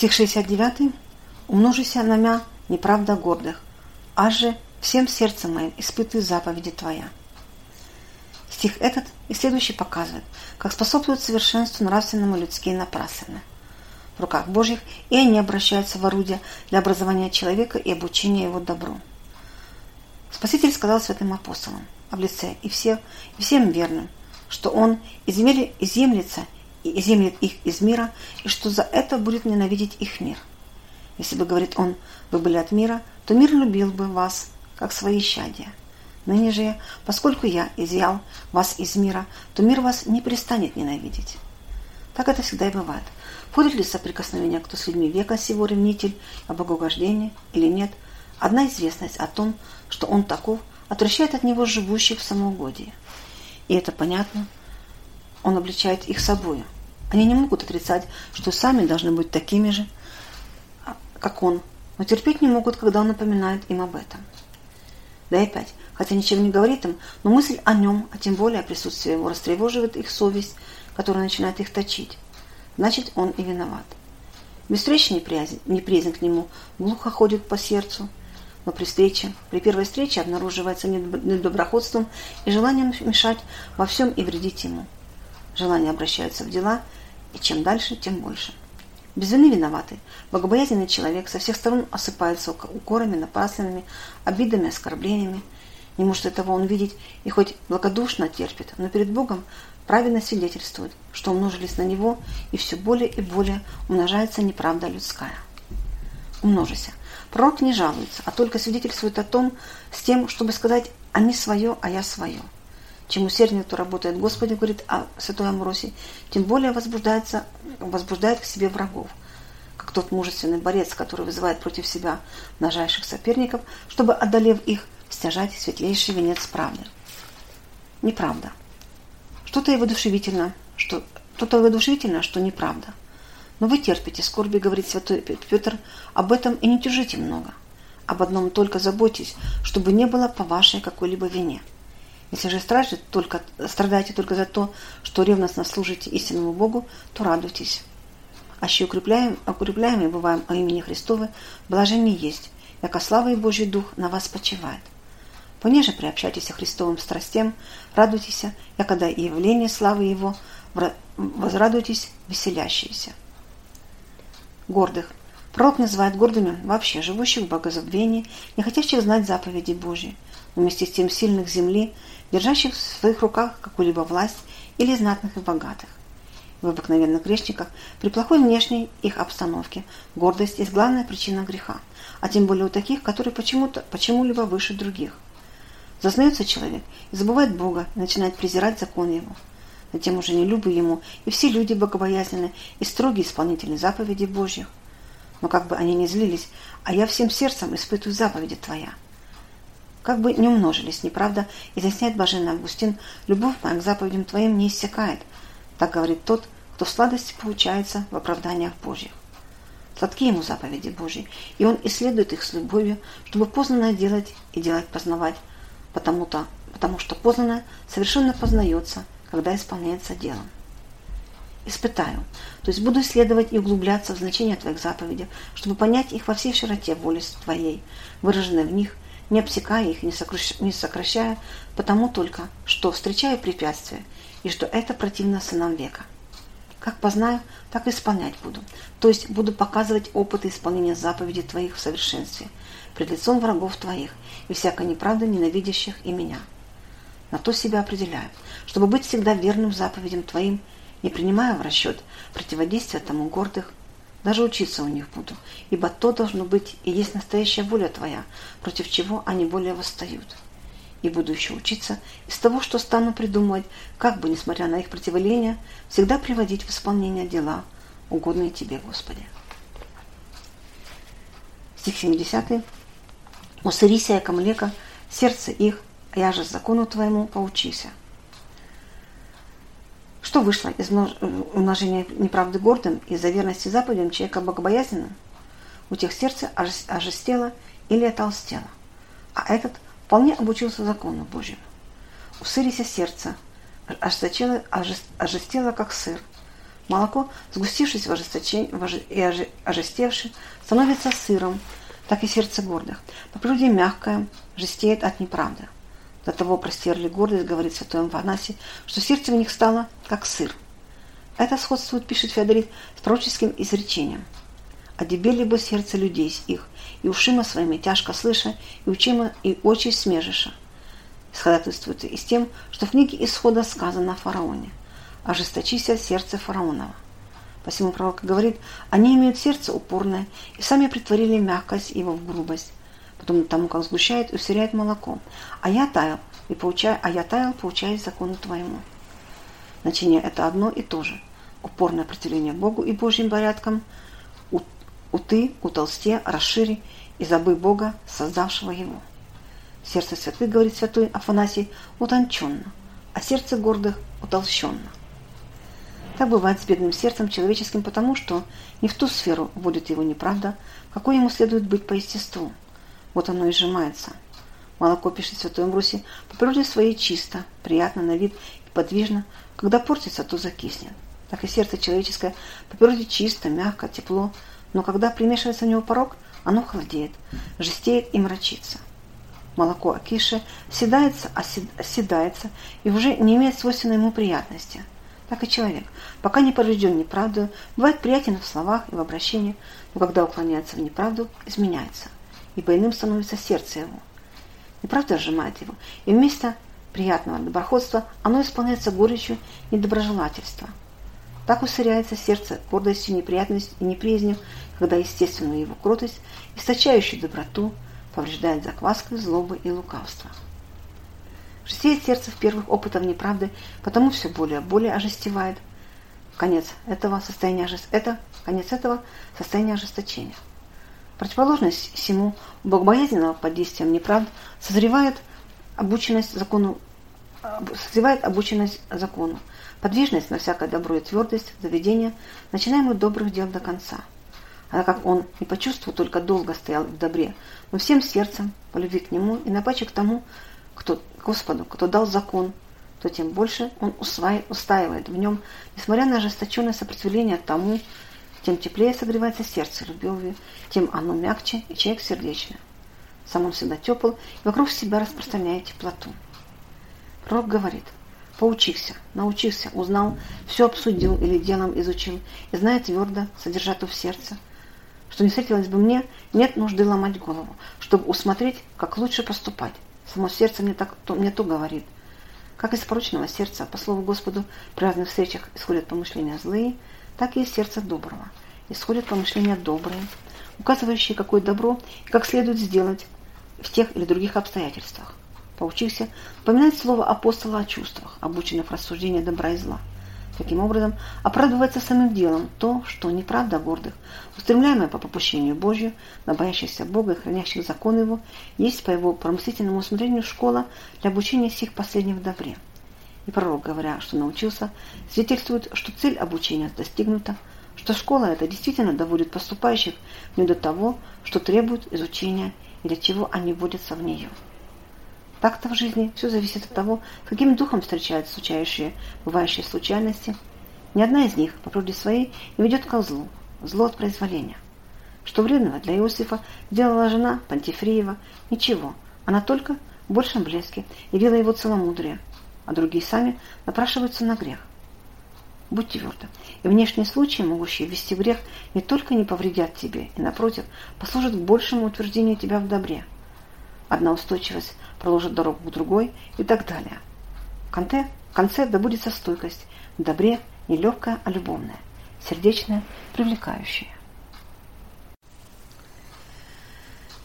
Стих 69. «Умножися на мя неправда гордых, аж же всем сердцем моим испытывай заповеди Твоя». Стих этот и следующий показывает, как способствуют совершенству нравственному людские напраслены в руках Божьих, и они обращаются в орудие для образования человека и обучения его добру. Спаситель сказал святым апостолам об лице и, всех, и всем верным, что он изъемлется и изъемлет их из мира, и что за это будет ненавидеть их мир. Если бы, говорит он, вы были от мира, то мир любил бы вас, как свои щадия. Ныне же, поскольку я изъял вас из мира, то мир вас не перестанет ненавидеть. Так это всегда и бывает. Входит ли соприкосновение кто с людьми века сего ревнитель о богоугождении или нет, одна известность о том, что он таков, отвращает от него живущих в самоугодии. И это понятно, он обличает их собою. Они не могут отрицать, что сами должны быть такими же, как он, но терпеть не могут, когда он напоминает им об этом. Да и опять, хотя ничего не говорит им, но мысль о нем, а тем более о присутствии его, растревоживает их совесть, которая начинает их точить значит он и виноват. Бесстречный неприязнь, неприязнь к нему глухо ходит по сердцу, но при встрече, при первой встрече обнаруживается недоброходством и желанием мешать во всем и вредить ему. Желания обращаются в дела, и чем дальше, тем больше. Без вины виноватый, богобоязненный человек со всех сторон осыпается укорами, напасленными, обидами, оскорблениями. Не может этого он видеть и хоть благодушно терпит, но перед Богом правильно свидетельствует, что умножились на него, и все более и более умножается неправда людская. Умножися. Пророк не жалуется, а только свидетельствует о том, с тем, чтобы сказать «они свое, а я свое». Чем усерднее кто работает Господи, говорит о святой Амросе, тем более возбуждается, возбуждает к себе врагов, как тот мужественный борец, который вызывает против себя нажайших соперников, чтобы, одолев их, стяжать светлейший венец правды. Неправда. Что-то и воодушевительно, что что-то воодушевительно, что неправда. Но вы терпите скорби, говорит святой Петр, об этом и не тяжите много. Об одном только заботьтесь, чтобы не было по вашей какой-либо вине. Если же стражите только, страдаете только за то, что ревностно служите истинному Богу, то радуйтесь. А еще укрепляем, укрепляемые бываем о имени Христовы, блажение есть, яко слава и Божий Дух на вас почивает. Понеже приобщайтесь Христовым страстям, радуйтесь, я когда и явление славы Его, возрадуйтесь веселящиеся. Гордых. Пророк называет гордыми вообще живущих в богозабвении, не хотящих знать заповеди Божьи, вместе с тем сильных земли, держащих в своих руках какую-либо власть или знатных и богатых. В обыкновенных грешниках при плохой внешней их обстановке гордость есть главная причина греха, а тем более у таких, которые почему-то почему-либо выше других – Зазнается человек и забывает Бога, и начинает презирать закон Его. Затем уже не любы Ему, и все люди богобоязненны и строгие исполнители заповедей Божьих. Но как бы они ни злились, а я всем сердцем испытываю заповеди Твоя. Как бы не умножились, неправда, изъясняет Блаженный Августин, любовь моя к заповедям Твоим не иссякает. Так говорит тот, кто в сладости получается в оправданиях Божьих. Сладки ему заповеди Божьи, и он исследует их с любовью, чтобы познанное делать и делать познавать, потому-то, потому что познанное совершенно познается, когда исполняется делом. Испытаю, то есть буду исследовать и углубляться в значение Твоих заповедей, чтобы понять их во всей широте воли Твоей, выраженной в них, не обсекая их, не сокращая, потому только, что встречаю препятствия, и что это противно сынам века. Как познаю, так исполнять буду. То есть буду показывать опыты исполнения заповедей Твоих в совершенстве, пред лицом врагов Твоих и всякой неправды ненавидящих и меня. На то себя определяю, чтобы быть всегда верным заповедям Твоим, не принимая в расчет противодействия тому гордых, даже учиться у них буду, ибо то должно быть и есть настоящая воля Твоя, против чего они более восстают и буду еще учиться из того, что стану придумывать, как бы, несмотря на их противление, всегда приводить в исполнение дела, угодные Тебе, Господи. Стих 70. «Усырися, яко млека, сердце их, а я же закону Твоему поучися». Что вышло из умножения неправды гордым из-за верности заповедям человека богобоязненным? У тех сердце ожестело или отолстело, а этот – вполне обучился закону Божьему. Усырися сердце, ожестело, ожестело, как сыр, Молоко, сгустившись в ожесточении и ожестевшим, становится сыром, так и сердце гордых. По природе мягкое, жестеет от неправды. До того простерли гордость, говорит святой Афанасий, что сердце в них стало как сыр. Это сходствует, пишет Феодорит, с пророческим изречением. «Одебели бы сердце людей с их, и ушима своими тяжко слыша, и учима, и очи смежиша». Сходатайствуется и с тем, что в книге Исхода сказано о фараоне. «Ожесточися сердце фараонова». Посему пророк говорит, они имеют сердце упорное, и сами притворили мягкость его в грубость, потом тому, как сгущает и усеряет молоко. А я таял, и поучаю, а я таял, поучаясь закону твоему. Значение это одно и то же. Упорное противление Богу и Божьим порядкам, у, у ты, утолсте, расшири и забы Бога, создавшего его. Сердце святых, говорит святой Афанасий, утонченно, а сердце гордых утолщенно. Так бывает с бедным сердцем человеческим потому, что не в ту сферу вводит его неправда, какой ему следует быть по естеству. Вот оно и сжимается. Молоко, пишет святой Амбросий, по природе своей чисто, приятно на вид и подвижно, когда портится, то закиснет. Так и сердце человеческое. По природе чисто, мягко, тепло, но когда примешивается в него порог, оно холодеет, жестеет и мрачится. Молоко Акиши седается, оседается и уже не имеет свойственной ему приятности – так и человек, пока не поврежден неправду, бывает приятен в словах и в обращении, но когда уклоняется в неправду, изменяется, ибо иным становится сердце его. Неправда сжимает его, и вместо приятного доброходства оно исполняется горечью недоброжелательства. Так усыряется сердце гордостью, неприятностью и неприязнью, когда естественную его кротость, источающую доброту, повреждает закваской злобы и лукавства. Жестеет сердце в первых опытах неправды, потому все более и более ожестевает. Конец этого состояния это конец этого состояния ожесточения. Противоположность всему богобоязненного под действием неправд созревает обученность закону, созревает обученность закону, подвижность на всякое добро и твердость, заведение, начинаемых добрых дел до конца. А как он не почувствовал, только долго стоял в добре, но всем сердцем, по любви к нему и напаче к тому, кто, Господу, кто дал закон, то тем больше он устаивает в нем, несмотря на ожесточенное сопротивление тому, тем теплее согревается сердце любовью, тем оно мягче и человек сердечный. Сам он всегда тепл и вокруг себя распространяет теплоту. Пророк говорит, поучился, научился, узнал, все обсудил или делом изучил, и знает твердо, содержату в сердце, что не встретилось бы мне, нет нужды ломать голову, чтобы усмотреть, как лучше поступать, Само сердце мне, так, то, мне то говорит. Как из порочного сердца, по слову Господу, при разных встречах исходят помышления злые, так и из сердца доброго исходят помышления добрые, указывающие, какое добро и как следует сделать в тех или других обстоятельствах. Поучился упоминать слово апостола о чувствах, обученных рассуждения добра и зла. Таким образом, оправдывается самым делом то, что неправда гордых, устремляемая по попущению Божью, на боящихся Бога и хранящих закон Его, есть по Его промыслительному усмотрению школа для обучения всех последних в добре. И пророк, говоря, что научился, свидетельствует, что цель обучения достигнута, что школа эта действительно доводит поступающих не до того, что требует изучения и для чего они вводятся в нее. Так-то в жизни все зависит от того, каким духом встречаются случающие, бывающие случайности. Ни одна из них по природе своей не ведет к злу, зло от произволения. Что вредного для Иосифа делала жена Пантифриева, ничего, она только в большем блеске явила его целомудрие, а другие сами напрашиваются на грех. Будь твердо, и внешние случаи, могущие ввести грех, не только не повредят тебе, и, напротив, послужат к большему утверждению тебя в добре. Одна устойчивость проложит дорогу к другой и так далее. В конце, в конце добудется стойкость, в добре не легкая, а любовная, сердечная, привлекающая.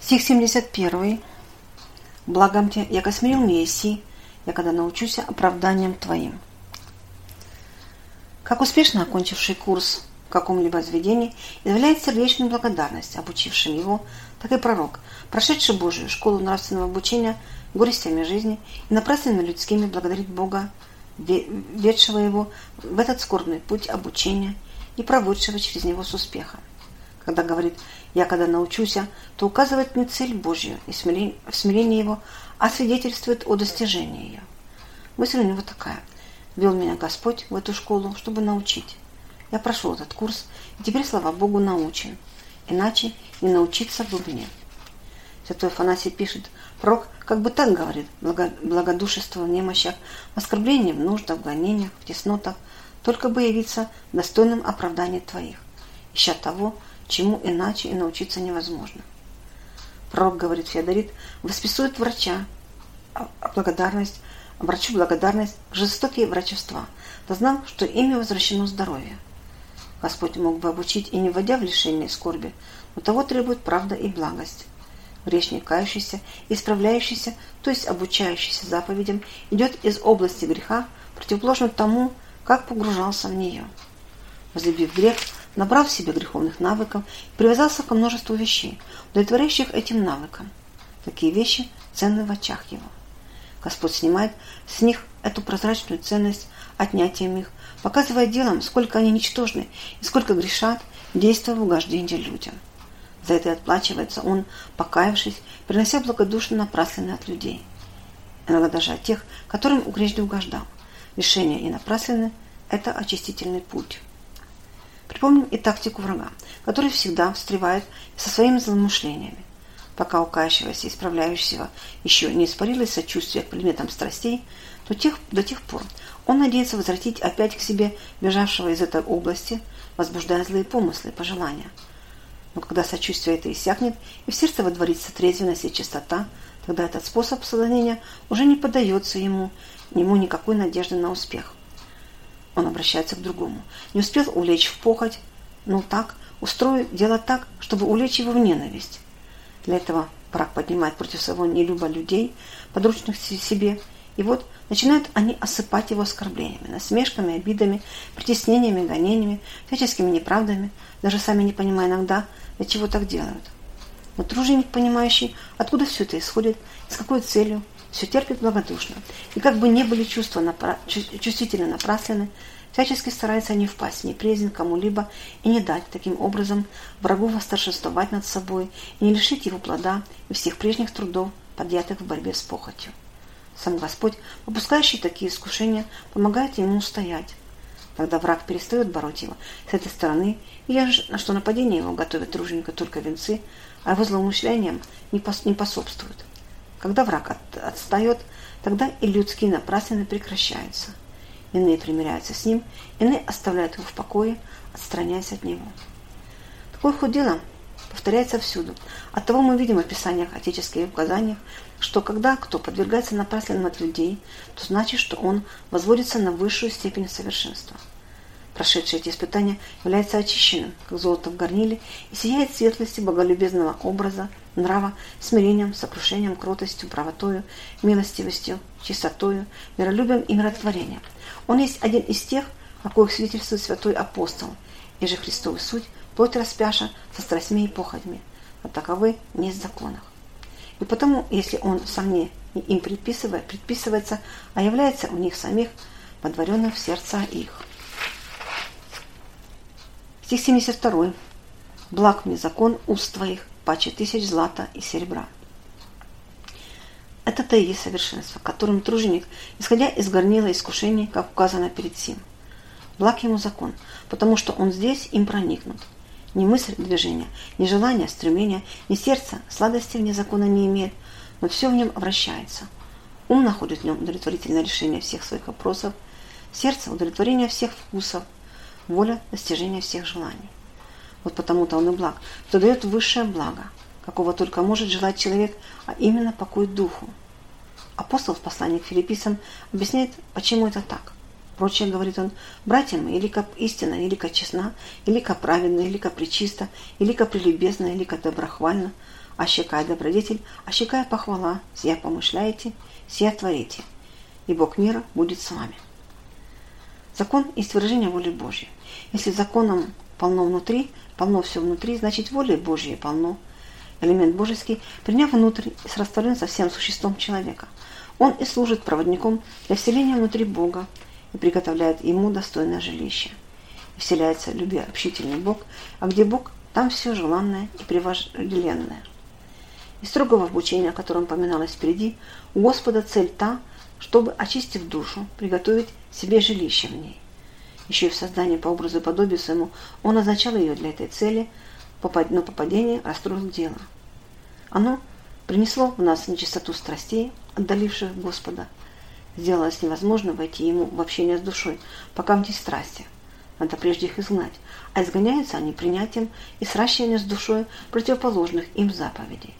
Стих 71. Благом тебе, яко смирил Мессии, я когда научуся оправданием твоим. Как успешно окончивший курс в каком-либо заведении изъявляет сердечную благодарность обучившим его, так и пророк, прошедший Божию школу нравственного обучения – горестями жизни и напрасно людскими благодарит Бога, ведшего его в этот скорбный путь обучения и проводившего через него с успехом. Когда говорит «я когда научуся», то указывает не цель Божью и в смирении его, а свидетельствует о достижении ее. Мысль у него такая. Вел меня Господь в эту школу, чтобы научить. Я прошел этот курс, и теперь, слава Богу, научен. Иначе не научиться бы мне. Святой Афанасий пишет, пророк как бы так говорит, благодушество в немощах, оскорбление в нуждах, в гонениях, в теснотах, только бы явиться достойным оправдания твоих, ища того, чему иначе и научиться невозможно. Пророк, говорит Феодорит, восписует врача, а, а благодарность, врачу благодарность, жестокие врачества, да знал, что ими возвращено здоровье. Господь мог бы обучить и не вводя в лишение скорби, но того требует правда и благость. Грешник, кающийся, исправляющийся, то есть обучающийся заповедям, идет из области греха, противоположно тому, как погружался в нее. Возлюбив грех, набрав в себе греховных навыков, привязался ко множеству вещей, удовлетворяющих этим навыкам. Такие вещи ценны в очах его. Господь снимает с них эту прозрачную ценность отнятием их, показывая делом, сколько они ничтожны и сколько грешат, действуя в угождение людям. За это отплачивается он, покаявшись, принося благодушно напрасленные от людей. Иногда даже от тех, которым угрежде угождал. Лишение и напраслены – это очистительный путь. Припомним и тактику врага, который всегда встревает со своими злоумышлениями. Пока у кающегося и исправляющегося еще не испарилось сочувствие к предметам страстей, то тех, до тех пор он надеется возвратить опять к себе бежавшего из этой области, возбуждая злые помыслы и пожелания. Но когда сочувствие это иссякнет, и в сердце водворится трезвенность и чистота, тогда этот способ сознания уже не поддается ему, ему никакой надежды на успех. Он обращается к другому. Не успел улечь в похоть, ну так, устроит дело так, чтобы улечь его в ненависть. Для этого враг поднимает против своего нелюба людей, подручных себе, и вот начинают они осыпать его оскорблениями, насмешками, обидами, притеснениями, гонениями, всяческими неправдами, даже сами не понимая иногда, для чего так делают. Но труженик, понимающий, откуда все это исходит, с какой целью, все терпит благодушно. И как бы не были чувства напра... чувствительно напраслены, всячески старается не впасть в неприязнь кому-либо и не дать таким образом врагу восторжествовать над собой и не лишить его плода и всех прежних трудов, подъятых в борьбе с похотью. Сам Господь, попускающий такие искушения, помогает ему устоять. Тогда враг перестает бороть его с этой стороны, и я на что нападение его готовит труженика только венцы, а его злоумышлениям не, пос, не пособствуют. Когда враг от, отстает, тогда и людские напраслины прекращаются. Иные примиряются с ним, иные оставляют его в покое, отстраняясь от него. Такое ход дела повторяется всюду. Оттого мы видим в описаниях отеческих указаниях, что когда кто подвергается напраслинам от людей, то значит, что он возводится на высшую степень совершенства. Прошедший эти испытания является очищенным, как золото в горниле, и сияет светлости боголюбезного образа, нрава, смирением, сокрушением, кротостью, правотою, милостивостью, чистотою, миролюбием и миротворением. Он есть один из тех, о коих свидетельствует святой апостол, и же Христовый суть, плоть распяша со страстьми и похотьми, а таковы не в законах. И потому, если он сам не им предписывает, предписывается, а является у них самих, подворенным в сердца их. Стих 72. Благ мне закон уст твоих, паче тысяч злата и серебра. Это-то и есть совершенство, которым труженик, исходя из горнила искушений, как указано перед сим. Благ ему закон, потому что он здесь им проникнут. Ни мысль движения, ни желание, стремление, ни сердце сладости вне закона не имеет, но все в нем обращается. Ум находит в нем удовлетворительное решение всех своих вопросов, сердце – удовлетворение всех вкусов – воля – достижение всех желаний. Вот потому-то он и благ, что дает высшее благо, какого только может желать человек, а именно покой духу. Апостол в послании к филиппийцам объясняет, почему это так. Прочее, говорит он, братья мои, илика истина, илика честна, илика праведна, илика причиста, илика прелюбезна, доброхвальна, а щекая добродетель, а щекая похвала, сия помышляете, сия творите, и Бог мира будет с вами. Закон есть выражение воли Божьей. Если законом полно внутри, полно все внутри, значит воли Божьей полно. Элемент божеский, приняв внутрь, растворен со всем существом человека. Он и служит проводником для вселения внутри Бога и приготовляет ему достойное жилище. И вселяется любя общительный Бог, а где Бог, там все желанное и превожделенное. Из строгого обучения, о котором поминалось впереди, у Господа цель та, чтобы, очистив душу, приготовить себе жилище в ней. Еще и в создании по образу и подобию своему он назначал ее для этой цели, но попадение расстроило дело. Оно принесло в нас нечистоту страстей, отдаливших Господа. Сделалось невозможно войти ему в общение с душой, пока в есть страсти. Надо прежде их изгнать, а изгоняются они принятием и сращиванием с душой противоположных им заповедей.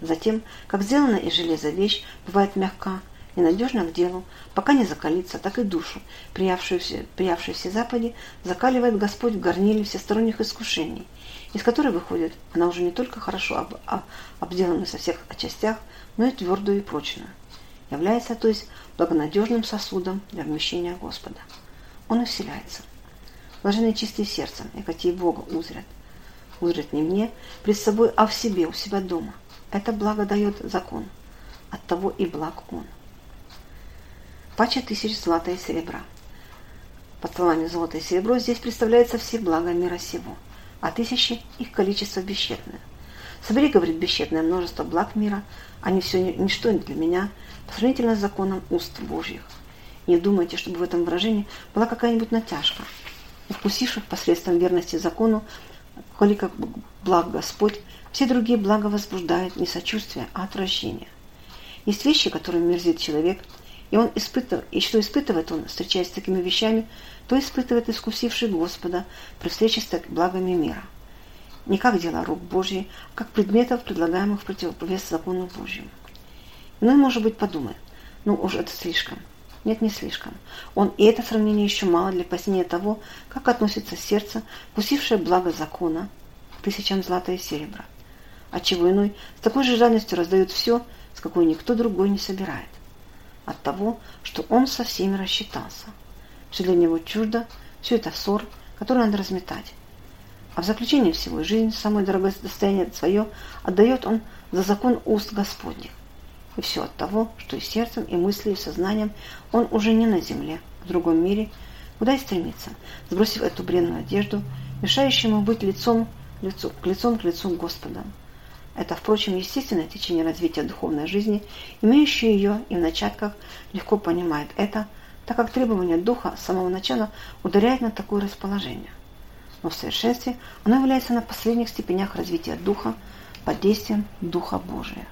Затем, как сделана из железа вещь, бывает мягка, и надежна к делу, пока не закалится, так и душу, приявшуюся, приявшуюся Западе, закаливает Господь в горниле всесторонних искушений, из которой выходит она уже не только хорошо об, об, обделанную со всех частях, но и твердую и прочную. Является, то есть, благонадежным сосудом для вмещения Господа. Он усиляется. Блаженные чистые сердцем, и какие Бога узрят. Узрят не мне, пред собой, а в себе, у себя дома. Это благо дает закон. От того и благ он. Пача тысяч злата и серебра. Под словами золото и серебро здесь представляется все блага мира сего, а тысячи их количество бесчетное. Собери, говорит, бесчетное множество благ мира, они все ничто для меня, сравнительно с законом уст Божьих. Не думайте, чтобы в этом выражении была какая-нибудь натяжка. Вкусивших посредством верности закону, коли как благ Господь, все другие блага возбуждают не сочувствие, а отвращение. Есть вещи, которые мерзит человек – и он испытывает, и что испытывает он, встречаясь с такими вещами, то испытывает искусивший Господа при встрече с так благами мира. Не как дела рук Божьих, а как предметов, предлагаемых в противовес закону Божьему. Ну и, может быть, подумает, ну уж это слишком. Нет, не слишком. Он и это сравнение еще мало для пояснения того, как относится сердце, вкусившее благо закона, к тысячам злата и серебра. Отчего иной с такой же жадностью раздает все, с какой никто другой не собирает от того, что он со всеми рассчитался, что для него чуждо все это ссор, который надо разметать. А в заключение всего жизнь, самое дорогое достояние свое, отдает он за закон уст Господних. И все от того, что и сердцем, и мыслью, и сознанием он уже не на земле, в другом мире, куда и стремится, сбросив эту бренную одежду, мешающую ему быть лицом, лицу, лицом к лицу Господа. Это, впрочем, естественное течение развития духовной жизни, имеющее ее и в начатках легко понимает это, так как требование духа с самого начала ударяет на такое расположение. Но в совершенстве оно является на последних степенях развития духа под действием Духа Божия.